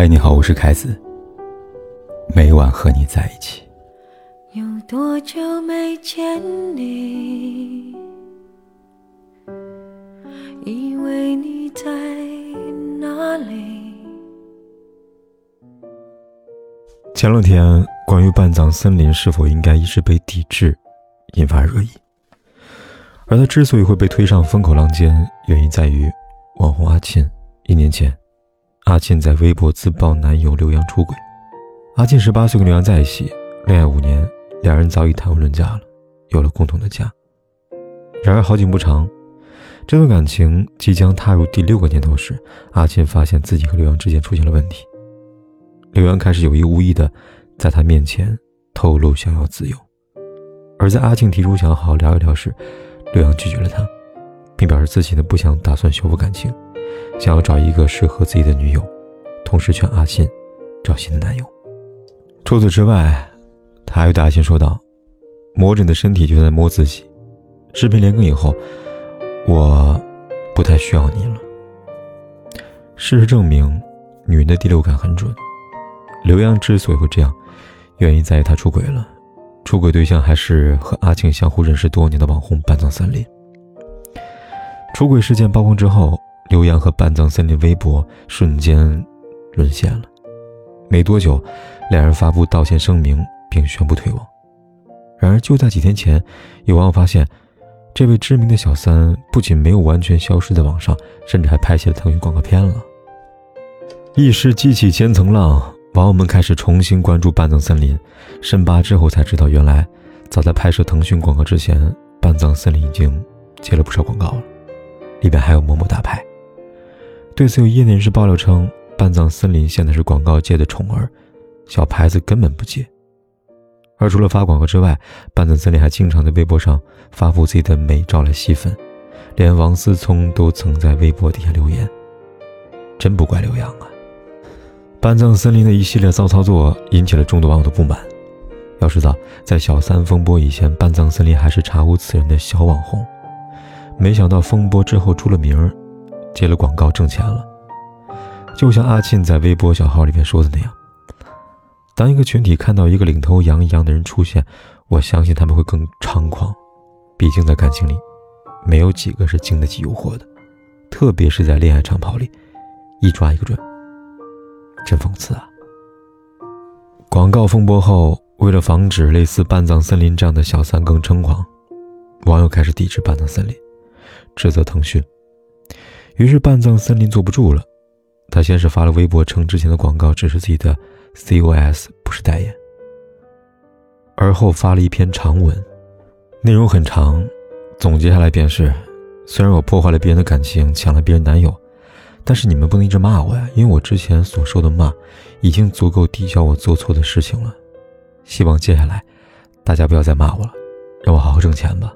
嗨，你好，我是凯子。每晚和你在一起。有多久没见你？以为你在哪里？前两天，关于半藏森林是否应该一直被抵制，引发热议。而他之所以会被推上风口浪尖，原因在于网红阿沁一年前。阿沁在微博自曝男友刘洋出轨。阿沁十八岁跟刘洋在一起，恋爱五年，两人早已谈婚论嫁了，有了共同的家。然而好景不长，这段感情即将踏入第六个年头时，阿沁发现自己和刘洋之间出现了问题。刘洋开始有意无意的在他面前透露想要自由，而在阿庆提出想要好好聊一聊时，刘洋拒绝了他，并表示自己呢不想打算修复感情。想要找一个适合自己的女友，同时劝阿信找新的男友。除此之外，他还对阿信说道：“摸着你的身体，就在摸自己。视频连更以后，我不太需要你了。”事实证明，女人的第六感很准。刘洋之所以会这样，原因在于他出轨了，出轨对象还是和阿庆相互认识多年的网红半藏森林。出轨事件曝光之后。刘洋和半藏森林微博瞬间沦陷了，没多久，两人发布道歉声明并宣布退网。然而就在几天前，有网友发现，这位知名的小三不仅没有完全消失在网上，甚至还拍起了腾讯广告片了。一时激起千层浪，网友们开始重新关注半藏森林。深扒之后才知道，原来早在拍摄腾讯广告之前，半藏森林已经接了不少广告了，里边还有某某大牌。对此，有业内人士爆料称，半藏森林现在是广告界的宠儿，小牌子根本不接。而除了发广告之外，半藏森林还经常在微博上发布自己的美照来吸粉，连王思聪都曾在微博底下留言：“真不怪刘洋啊！”半藏森林的一系列骚操作引起了众多网友的不满。要知道，在小三风波以前，半藏森林还是查无此人的小网红，没想到风波之后出了名儿。接了广告挣钱了，就像阿沁在微博小号里面说的那样：“当一个群体看到一个领头羊一样的人出现，我相信他们会更猖狂。毕竟在感情里，没有几个是经得起诱惑的，特别是在恋爱长跑里，一抓一个准。真讽刺啊！”广告风波后，为了防止类似半藏森林这样的小三更猖狂，网友开始抵制半藏森林，指责腾讯。于是半藏森林坐不住了，他先是发了微博称之前的广告只是自己的 COS，不是代言。而后发了一篇长文，内容很长，总结下来便是：虽然我破坏了别人的感情，抢了别人男友，但是你们不能一直骂我呀，因为我之前所受的骂，已经足够抵消我做错的事情了。希望接下来，大家不要再骂我了，让我好好挣钱吧。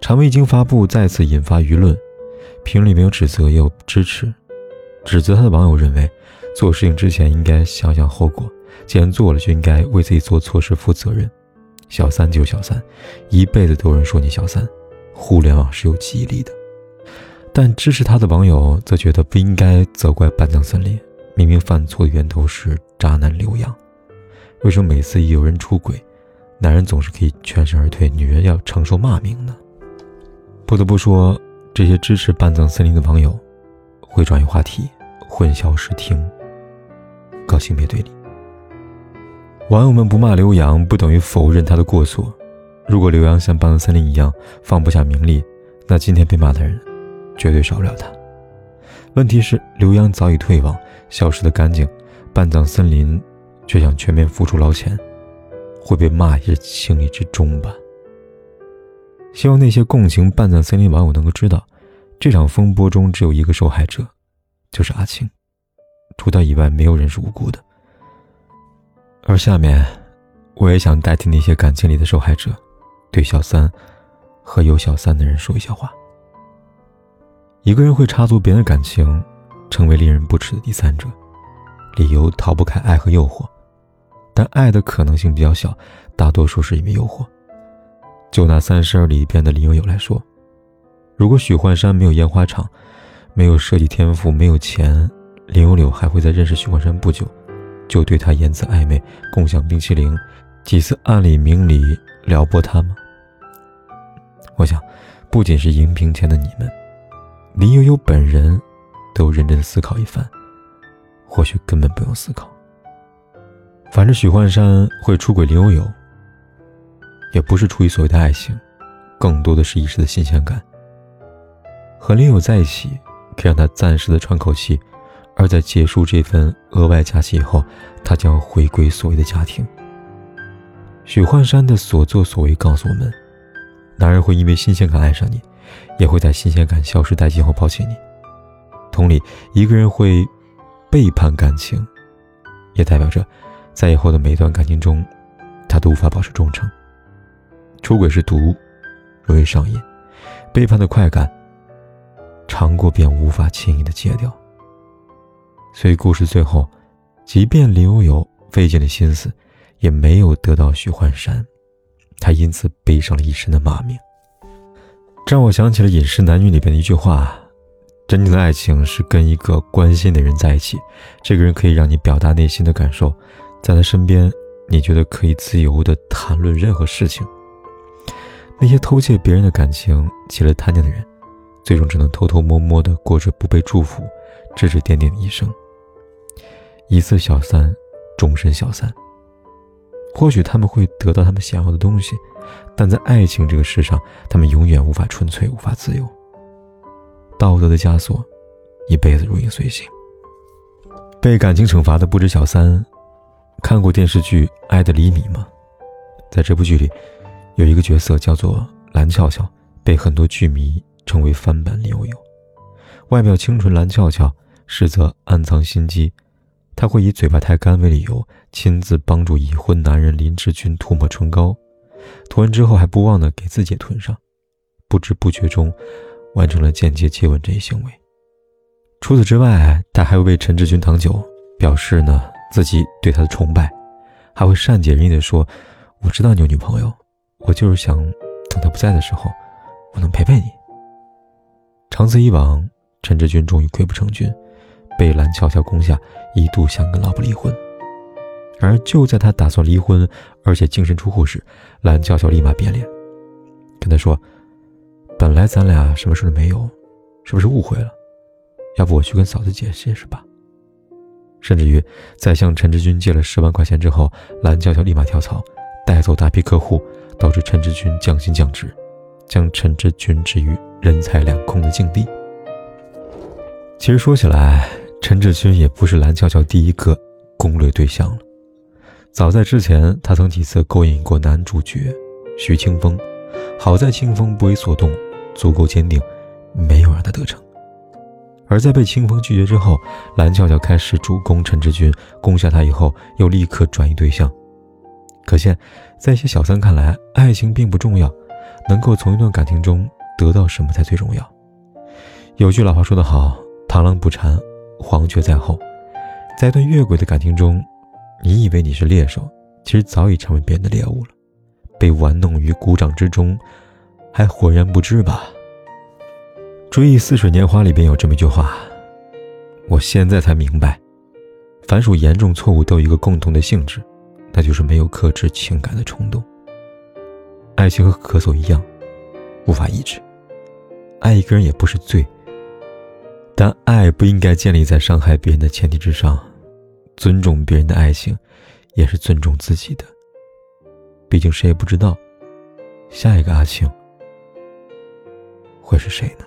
长文一经发布，再次引发舆论。评论里没有指责，也有支持。指责他的网友认为，做事情之前应该想想后果，既然做了，就应该为自己做错事负责任。小三就小三，一辈子都有人说你小三，互联网是有记忆力的。但支持他的网友则觉得不应该责怪半藏森林，明明犯错的源头是渣男刘洋，为什么每次一有人出轨，男人总是可以全身而退，女人要承受骂名呢？不得不说。这些支持半藏森林的网友，会转移话题，混淆视听，搞性别对立。网友们不骂刘洋，不等于否认他的过错。如果刘洋像半藏森林一样放不下名利，那今天被骂的人，绝对少不了他。问题是，刘洋早已退网，消失的干净，半藏森林却想全面付出捞钱，会被骂也是情理之中吧。希望那些共情半藏森林网友能够知道，这场风波中只有一个受害者，就是阿青，除他以外，没有人是无辜的。而下面，我也想代替那些感情里的受害者，对小三和有小三的人说一下话。一个人会插足别人的感情，成为令人不齿的第三者，理由逃不开爱和诱惑，但爱的可能性比较小，大多数是因为诱惑。就拿《三十而》里边的林有有来说，如果许幻山没有烟花厂，没有设计天赋，没有钱，林有柳还会在认识许幻山不久，就对他言辞暧昧，共享冰淇淋，几次暗里明里撩拨他吗？我想，不仅是荧屏前的你们，林悠悠本人都认真思考一番，或许根本不用思考。反正许幻山会出轨林悠悠，也不是出于所谓的爱情，更多的是一时的新鲜感。和林友在一起，可以让他暂时的喘口气，而在结束这份额外假期以后，他将回归所谓的家庭。许幻山的所作所为告诉我们。男人会因为新鲜感爱上你，也会在新鲜感消失殆尽后抛弃你。同理，一个人会背叛感情，也代表着在以后的每一段感情中，他都无法保持忠诚。出轨是毒，容易上瘾；背叛的快感，尝过便无法轻易的戒掉。所以，故事最后，即便林有有费尽了心思，也没有得到许幻山。他因此背上了一身的骂名，这让我想起了《饮食男女》里边的一句话：“真正的爱情是跟一个关心的人在一起，这个人可以让你表达内心的感受，在他身边，你觉得可以自由的谈论任何事情。那些偷窃别人的感情、起了贪念的人，最终只能偷偷摸摸的过着不被祝福、指指点点的一生。一次小三，终身小三。”或许他们会得到他们想要的东西，但在爱情这个世上，他们永远无法纯粹，无法自由。道德的枷锁，一辈子如影随形。被感情惩罚的不止小三。看过电视剧《爱的厘米》吗？在这部剧里，有一个角色叫做蓝俏俏，被很多剧迷称为翻版林有有。外表清纯蓝俏俏，实则暗藏心机。他会以嘴巴太干为理由，亲自帮助已婚男人林志军涂抹唇膏，涂完之后还不忘的给自己涂上，不知不觉中，完成了间接接吻这一行为。除此之外，他还会为陈志军挡酒，表示呢自己对他的崇拜，还会善解人意的说：“我知道你有女朋友，我就是想等他不在的时候，我能陪陪你。”长此以往，陈志军终于溃不成军。被蓝俏俏攻下，一度想跟老婆离婚，而就在他打算离婚，而且净身出户时，蓝巧巧立马变脸，跟他说：“本来咱俩什么事都没有，是不是误会了？要不我去跟嫂子解释解释吧。”甚至于在向陈志军借了十万块钱之后，蓝巧巧立马跳槽，带走大批客户，导致陈志军降薪降职，将陈志军置于人财两空的境地。其实说起来，陈志军也不是蓝俏俏第一个攻略对象了。早在之前，他曾几次勾引过男主角徐清风，好在清风不为所动，足够坚定，没有让他得逞。而在被清风拒绝之后，蓝俏俏开始主攻陈志军，攻下他以后，又立刻转移对象。可见，在一些小三看来，爱情并不重要，能够从一段感情中得到什么才最重要。有句老话说得好。螳螂捕蝉，黄雀在后。在一段越轨的感情中，你以为你是猎手，其实早已成为别人的猎物了，被玩弄于股掌之中，还浑然不知吧？《追忆似水年华》里边有这么一句话，我现在才明白，凡属严重错误都有一个共同的性质，那就是没有克制情感的冲动。爱情和咳嗽一样，无法抑制。爱一个人也不是罪。但爱不应该建立在伤害别人的前提之上，尊重别人的爱情，也是尊重自己的。毕竟谁也不知道，下一个阿庆会是谁呢？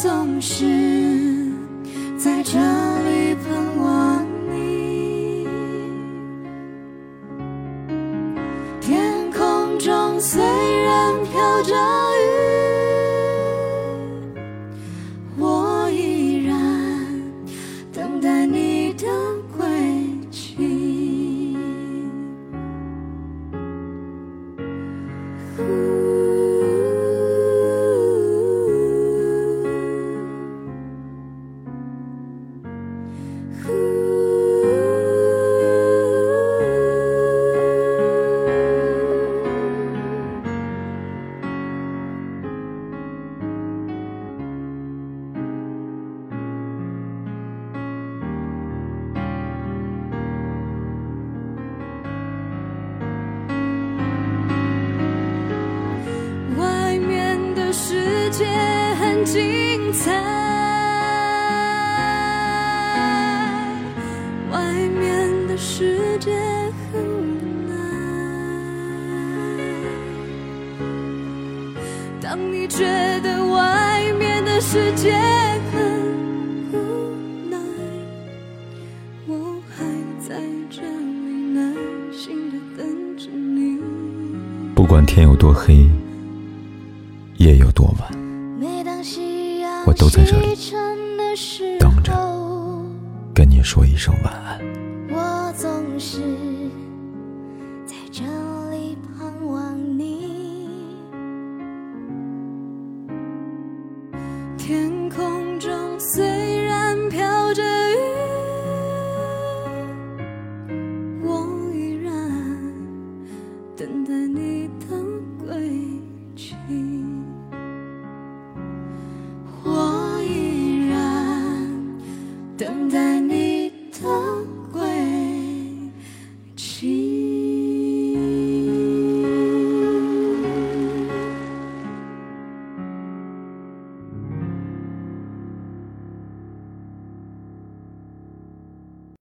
总是在这世界很无奈。当你觉得外面的世界很无奈，我还在这里耐心的等着你。不管天有多黑，夜有多晚，我都在这里等着跟你说一声晚安。是